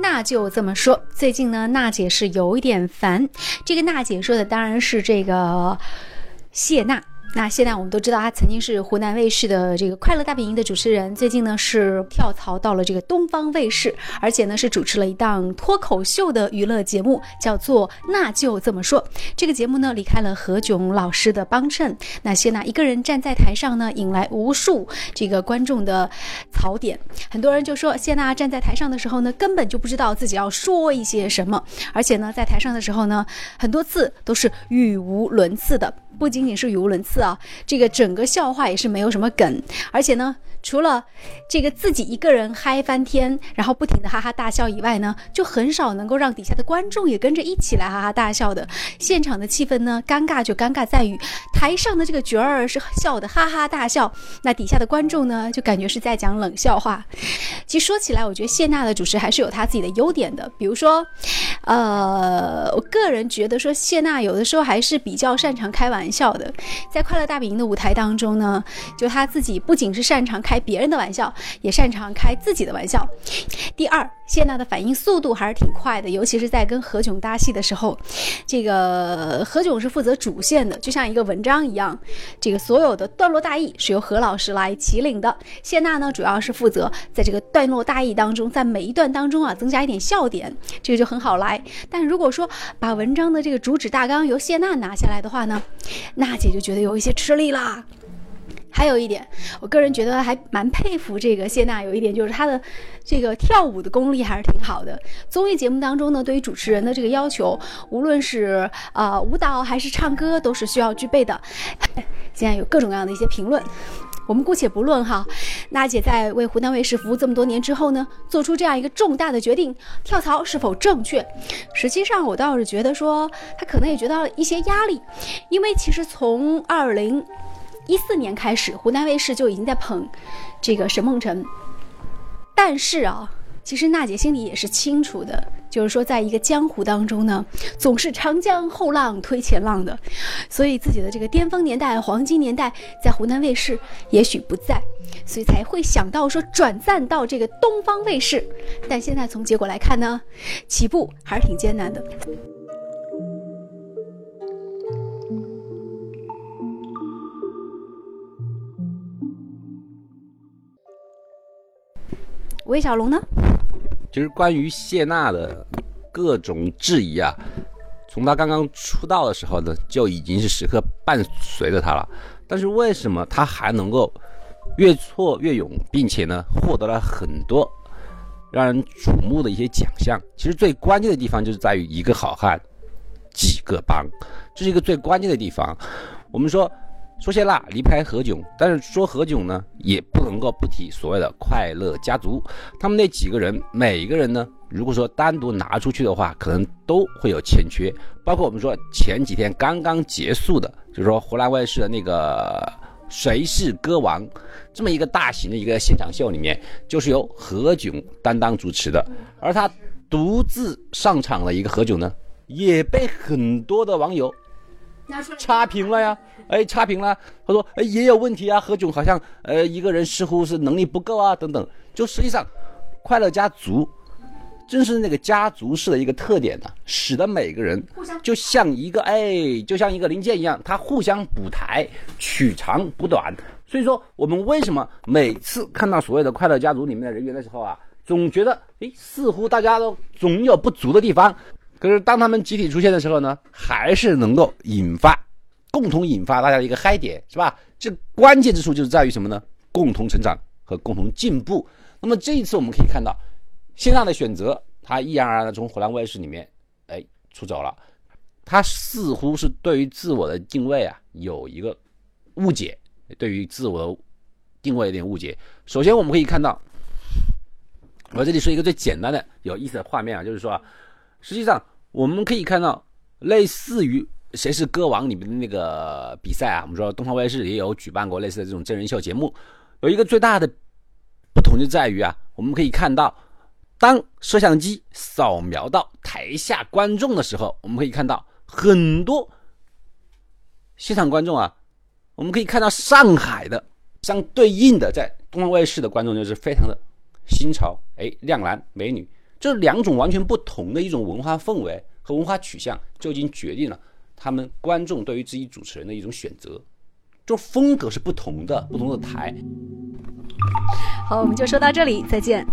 那就这么说。最近呢，娜姐是有一点烦。这个娜姐说的当然是这个谢娜。那现在我们都知道，他曾经是湖南卫视的这个《快乐大本营》的主持人，最近呢是跳槽到了这个东方卫视，而且呢是主持了一档脱口秀的娱乐节目，叫做《那就这么说》。这个节目呢离开了何炅老师的帮衬，那谢娜一个人站在台上呢，引来无数这个观众的槽点。很多人就说，谢娜站在台上的时候呢，根本就不知道自己要说一些什么，而且呢，在台上的时候呢，很多次都是语无伦次的。不仅仅是语无伦次啊，这个整个笑话也是没有什么梗，而且呢，除了这个自己一个人嗨翻天，然后不停的哈哈大笑以外呢，就很少能够让底下的观众也跟着一起来哈哈大笑的。现场的气氛呢，尴尬就尴尬在于台上的这个角儿是笑的哈哈大笑，那底下的观众呢，就感觉是在讲冷笑话。其实说起来，我觉得谢娜的主持还是有她自己的优点的，比如说，呃，我个人觉得说谢娜有的时候还是比较擅长开玩笑。的，在快乐大本营的舞台当中呢，就她自己不仅是擅长开别人的玩笑，也擅长开自己的玩笑。第二，谢娜的反应速度还是挺快的，尤其是在跟何炅搭戏的时候，这个何炅是负责主线的，就像一个文章一样，这个所有的段落大意是由何老师来起领的。谢娜呢，主要是负责在这个段落大意当中，在每一段当中啊，增加一点笑点，这个就很好啦来。但如果说把文章的这个主旨大纲由谢娜拿下来的话呢？娜姐就觉得有一些吃力啦。还有一点，我个人觉得还蛮佩服这个谢娜，有一点就是她的这个跳舞的功力还是挺好的。综艺节目当中呢，对于主持人的这个要求，无论是呃舞蹈还是唱歌，都是需要具备的。现在有各种各样的一些评论，我们姑且不论哈。娜姐在为湖南卫视服务这么多年之后呢，做出这样一个重大的决定，跳槽是否正确？实际上，我倒是觉得说，她可能也觉得一些压力，因为其实从二零。一四年开始，湖南卫视就已经在捧这个沈梦辰，但是啊，其实娜姐心里也是清楚的，就是说，在一个江湖当中呢，总是长江后浪推前浪的，所以自己的这个巅峰年代、黄金年代在湖南卫视也许不在，所以才会想到说转战到这个东方卫视。但现在从结果来看呢，起步还是挺艰难的。魏小龙呢？就是关于谢娜的各种质疑啊，从她刚刚出道的时候呢，就已经是时刻伴随着她了。但是为什么她还能够越挫越勇，并且呢，获得了很多让人瞩目的一些奖项？其实最关键的地方就是在于一个好汉几个帮，这是一个最关键的地方。我们说。说谢娜离不开何炅，但是说何炅呢，也不能够不提所谓的快乐家族。他们那几个人，每一个人呢，如果说单独拿出去的话，可能都会有欠缺。包括我们说前几天刚刚结束的，就是说湖南卫视的那个《谁是歌王》这么一个大型的一个现场秀里面，就是由何炅担当主持的。而他独自上场的一个何炅呢，也被很多的网友差评了呀。哎，差评了。他说，哎，也有问题啊。何炅好像，呃，一个人似乎是能力不够啊，等等。就实际上，快乐家族正是那个家族式的一个特点呢，使得每个人就像一个哎，就像一个零件一样，他互相补台，取长补短。所以说，我们为什么每次看到所谓的快乐家族里面的人员的时候啊，总觉得，哎，似乎大家都总有不足的地方。可是当他们集体出现的时候呢，还是能够引发。共同引发大家的一个嗨点，是吧？这关键之处就是在于什么呢？共同成长和共同进步。那么这一次我们可以看到，谢娜的选择，她毅然而然的从湖南卫视里面，哎，出走了。她似乎是对于自我的定位啊，有一个误解，对于自我的定位有点误解。首先我们可以看到，我这里说一个最简单的、有意思的画面啊，就是说，实际上我们可以看到，类似于。谁是歌王里面的那个比赛啊？我们说东方卫视也有举办过类似的这种真人秀节目，有一个最大的不同就在于啊，我们可以看到，当摄像机扫描到台下观众的时候，我们可以看到很多现场观众啊，我们可以看到上海的相对应的在东方卫视的观众就是非常的新潮，哎，靓男美女，这两种完全不同的一种文化氛围和文化取向，就已经决定了他们观众对于自己主持人的一种选择。就风格是不同的，不同的台。好，我们就说到这里，再见。